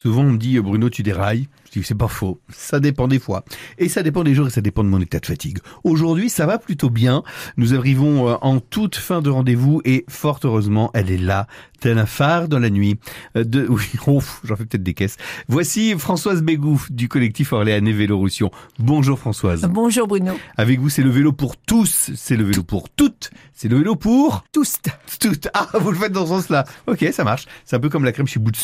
Souvent, on me dit, Bruno, tu dérailles. Je dis, c'est pas faux. Ça dépend des fois. Et ça dépend des jours et ça dépend de mon état de fatigue. Aujourd'hui, ça va plutôt bien. Nous arrivons euh, en toute fin de rendez-vous et fort heureusement, elle est là, tel un phare dans la nuit. Euh, De, oui, ouf, j'en fais peut-être des caisses. Voici Françoise Bégou du collectif Orléanais Vélorution. Bonjour Françoise. Bonjour Bruno. Avec vous, c'est le vélo pour tous. C'est le vélo pour toutes. C'est le vélo pour Tous. toutes. Ah, vous le faites dans ce sens-là. Ok, ça marche. C'est un peu comme la crème chez Boots.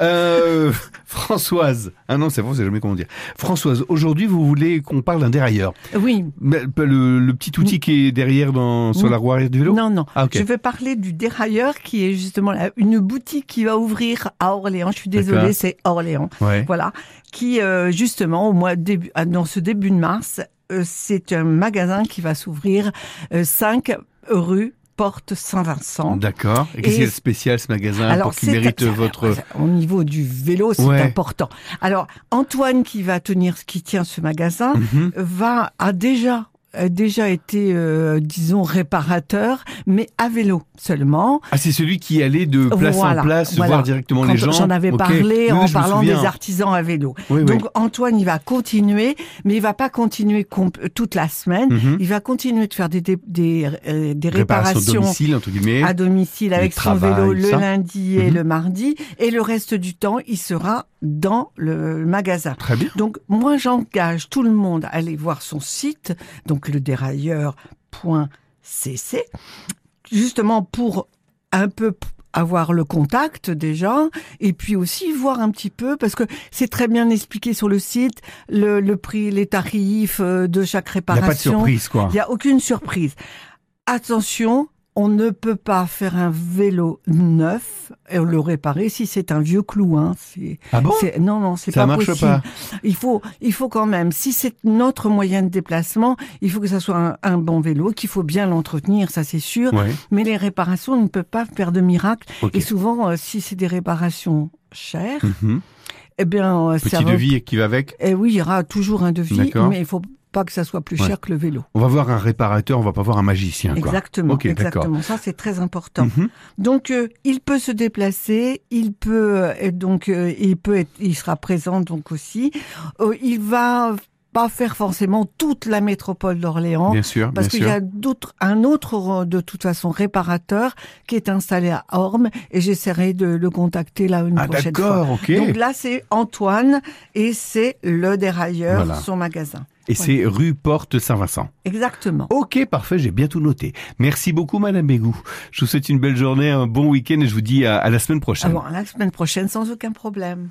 Euh, Françoise. Ah non, c'est bon, c'est jamais comment dire. Françoise, aujourd'hui, vous voulez qu'on parle d'un dérailleur. Oui. Le, le petit outil qui est derrière dans, sur Oui. la roue arrière du vélo? Non, non. Ah. Je vais parler du dérailleur qui est justement là, une boutique qui va ouvrir à Orléans. Je suis désolée, c'est Orléans. Ouais. Voilà. Qui, euh, justement, au mois début, ah, dans ce début de mars, euh, c'est un magasin qui va s'ouvrir euh, 5 rue Porte Saint-Vincent. D'accord. Et qu'est-ce a de spécial ce magasin pour qu'il mérite votre... Au niveau du vélo, c'est Ouais. important. Alors, Antoine qui va tenir, qui tient ce magasin, Mhm. va a déjà déjà été, euh, disons, réparateur, mais à vélo seulement. Ah, c'est celui qui allait de place Voilà, en place, voilà. voir directement Quand les gens. J'en avais parlé Oui, en parlant souviens. des artisans à vélo. Oui, oui. Donc Antoine, il va continuer, mais il va pas continuer comp- toute la semaine. Mhm. Il va continuer de faire des, des, des, euh, des réparations domicile, entre guillemets. à domicile avec son travail, vélo le ça. lundi et Mhm. le mardi, et le reste du temps, il sera dans le magasin. Très bien. Donc moi j'engage tout le monde à aller voir son site, donc le dérailleur.cc, justement pour un peu avoir le contact déjà et puis aussi voir un petit peu parce que c'est très bien expliqué sur le site le, le prix les tarifs euh, de chaque Il n'y a pas de réparation surprise, quoi. il n'y a aucune surprise. Attention, on ne peut pas faire un vélo neuf et le réparer si c'est un vieux clou. Hein. Ah bon? non, non, c'est Ça pas marche possible. pas. Il faut, il faut quand même, si c'est notre moyen de déplacement, il faut que ça soit un, un bon vélo, qu'il faut bien l'entretenir, ça c'est sûr. Ouais. Mais les réparations, on ne peut pas faire de miracle. Et souvent, euh, si c'est des réparations chères, Mhm. eh bien, euh, ça Petit va- devis qui va avec? Eh oui, il y aura toujours un devis, D'accord. mais il faut pas que ça soit plus Ouais. cher que le vélo. On va voir un réparateur, on va pas voir un magicien, quoi. Exactement, exactement. Ça, c'est très important. Mhm. Donc, euh, il peut se déplacer, il peut, euh, donc, euh, il peut, être, il sera présent donc aussi. Il va pas faire forcément toute la métropole d'Orléans. Bien sûr, Parce qu'il y a d'autres, un autre, de toute façon, réparateur qui est installé à Orme et j'essaierai de le contacter là une Ah prochaine fois. d'accord, ok. Donc là, c'est Antoine et c'est le dérailleur, Voilà. son magasin. Et c'est rue Porte Saint-Vincent. Exactement. Ok, parfait, j'ai bien tout noté. Merci beaucoup, Madame Bégou. Je vous souhaite une belle journée, un bon week-end et je vous dis à, à la semaine prochaine. Avant la semaine prochaine, sans aucun problème.